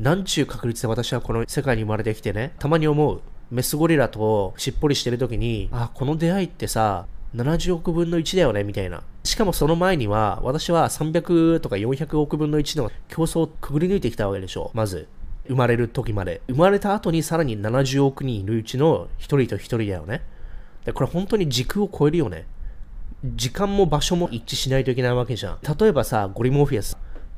なんちゅう確率で私はこの世界に生まれてきてね、たまに思う。メスゴリラとしっぽりしてる時に、あ、この出会いってさ、70億分の1だよね、みたいな。しかもその前には、私は300とか400億分の1の競争をくぐり抜いてきたわけでしょ。まず。生まれる時まで。生まれた後にさらに70億人いるうちの1人と1人だよね。で、これ本当に時空を超えるよね。時間も場所も一致しないといけないわけじゃん。例えばさ、ゴリモフィアス。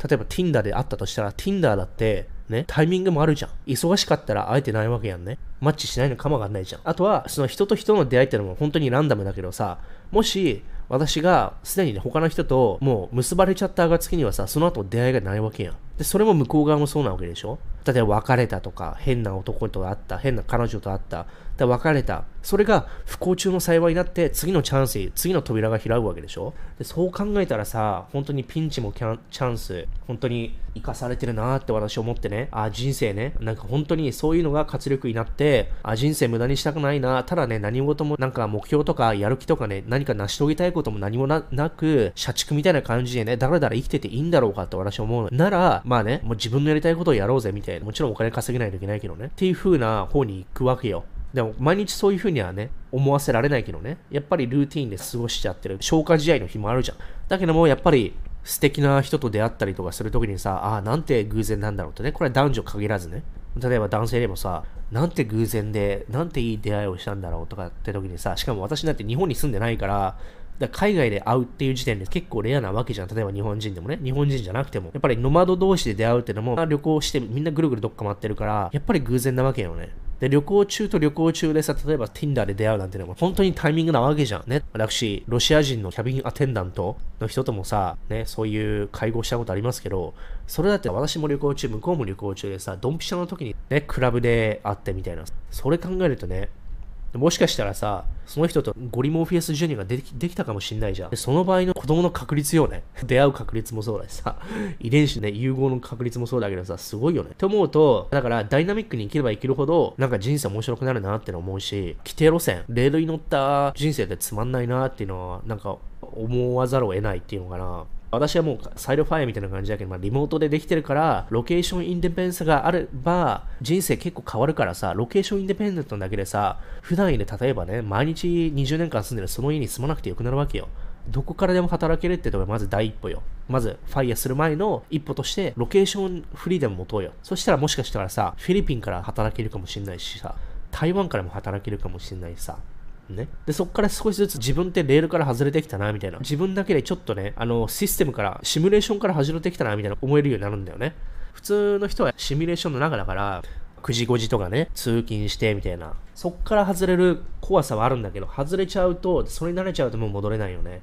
例えば Tinder で会ったとしたら、Tinder だって、ね、タイミングもあるじゃん。忙しかったら会えてないわけやんね。マッチしないのかもわかんないじゃん。あとは、その人と人の出会いってのも本当にランダムだけどさ、もし、私がすでにね、他の人ともう結ばれちゃった暁にはさ、その後出会いがないわけやん。で、それも向こう側もそうなわけでしょ？例えば別れたとか、変な男と会った、変な彼女と会った、で別れた。それが不幸中の幸いになって、次のチャンス、次の扉が開くわけでしょ？でそう考えたらさ、本当にピンチもチャンス、本当に生かされてるなって私思ってね、あ、人生ね、なんか本当にそういうのが活力になって、あ、人生無駄にしたくないな、ただね、何事もなんか目標とかやる気とかね、何か成し遂げたいことも何もなく、社畜みたいな感じでね、だらだら生きてていいんだろうかって私思う。なら、まあね、もう自分のやりたいことをやろうぜみたいな、もちろんお金稼げないといけないけどね、っていう風な方に行くわけよ。でも毎日そういう風にはね、思わせられないけどね。やっぱりルーティンで過ごしちゃってる。消化試合の日もあるじゃん。だけども、やっぱり素敵な人と出会ったりとかするときにさ、ああ、なんて偶然なんだろうってね。これは男女限らずね。例えば男性でもさ、なんて偶然で、なんていい出会いをしたんだろうとかって時にさ、しかも私なんて日本に住んでないから、だ海外で会うっていう時点で結構レアなわけじゃん。例えば日本人でもね。日本人じゃなくても。やっぱりノマド同士で出会うっていうのも、旅行してみんなぐるぐるどっか回ってるから、やっぱり偶然なわけよね。で、旅行中と旅行中でさ、例えば Tinder で出会うなんてのも本当にタイミングなわけじゃん。ね。私、ロシア人のキャビンアテンダントの人ともさ、ね、そういう会合したことありますけど、それだって私も旅行中、向こうも旅行中でさ、ドンピシャの時にね、クラブで会ってみたいな。それ考えるとね、もしかしたらさ、その人とゴリモーフィアスジュニアができできたかもしんないじゃん。その場合の子供の確率よね。出会う確率もそうだしさ、遺伝子ね、融合の確率もそうだけどさ、すごいよね。って思うと、だからダイナミックに生きれば生きるほど、なんか人生面白くなるなっての思うし、規定路線、レールに乗った人生ってつまんないなっていうのは、なんか思わざるを得ないっていうのかな。私はもうサイドファイアみたいな感じだけど、まあ、リモートでできてるから、ロケーションインデペンデンスがあれば、人生結構変わるからさ、ロケーションインデペンデントだけでさ、普段家で例えばね、毎日20年間住んでるその家に住まなくてよくなるわけよ。どこからでも働けるってとこがまず第一歩よ。まず、ファイヤする前の一歩として、ロケーションフリーでも持とうよ。そしたらもしかしたらさ、フィリピンから働けるかもしれないしさ、台湾からも働けるかもしれないしさ、ね。で、そこから少しずつ自分ってレールから外れてきたな、みたいな。自分だけでちょっとね、あの、システムから、シミュレーションから外れてきたな、みたいな思えるようになるんだよね。普通の人はシミュレーションの中だから、9時5時とかね、通勤してみたいな。そっから外れる怖さはあるんだけど、外れちゃうと、それに慣れちゃうともう戻れないよね。